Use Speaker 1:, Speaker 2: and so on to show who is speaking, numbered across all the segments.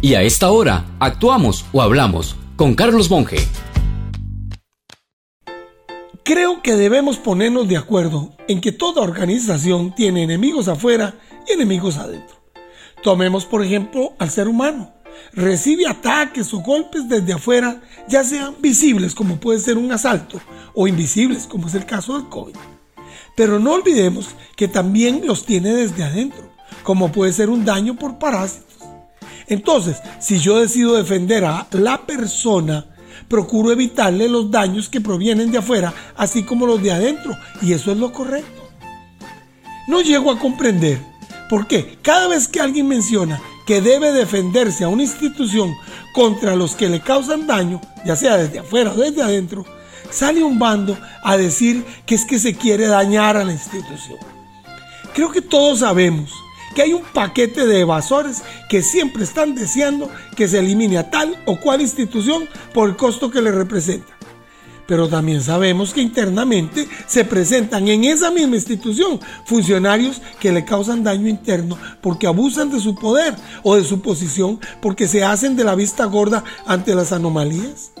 Speaker 1: Y a esta hora, actuamos o hablamos con Carlos Monge.
Speaker 2: Creo que debemos ponernos de acuerdo en que toda organización tiene enemigos afuera y enemigos adentro. Tomemos por ejemplo al ser humano. Recibe ataques o golpes desde afuera, ya sean visibles como puede ser un asalto o invisibles como es el caso del COVID. Pero no olvidemos que también los tiene desde adentro, como puede ser un daño por parásitos. Entonces, si yo decido defender a la persona, procuro evitarle los daños que provienen de afuera, así como los de adentro, y eso es lo correcto. No llego a comprender por qué cada vez que alguien menciona que debe defenderse a una institución contra los que le causan daño, ya sea desde afuera o desde adentro, sale un bando a decir que es que se quiere dañar a la institución. Creo que todos sabemos que hay un paquete de evasores que siempre están deseando que se elimine a tal o cual institución por el costo que le representa. Pero también sabemos que internamente se presentan en esa misma institución funcionarios que le causan daño interno porque abusan de su poder o de su posición porque se hacen de la vista gorda ante las anomalías.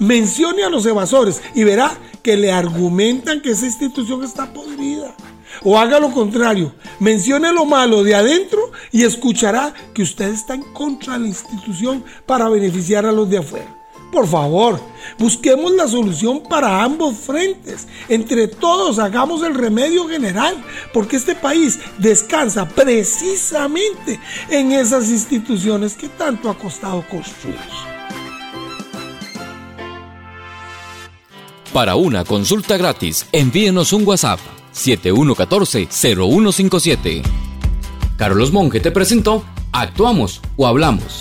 Speaker 2: Mencione a los evasores y verá que le argumentan que esa institución está podrida o haga lo contrario, mencione lo malo de adentro y escuchará que usted está en contra de la institución para beneficiar a los de afuera. Por favor, busquemos la solución para ambos frentes. Entre todos hagamos el remedio general, porque este país descansa precisamente en esas instituciones que tanto ha costado construir.
Speaker 1: Para una consulta gratis, envíenos un WhatsApp 7114-0157. Carlos Monge te presentó Actuamos o Hablamos.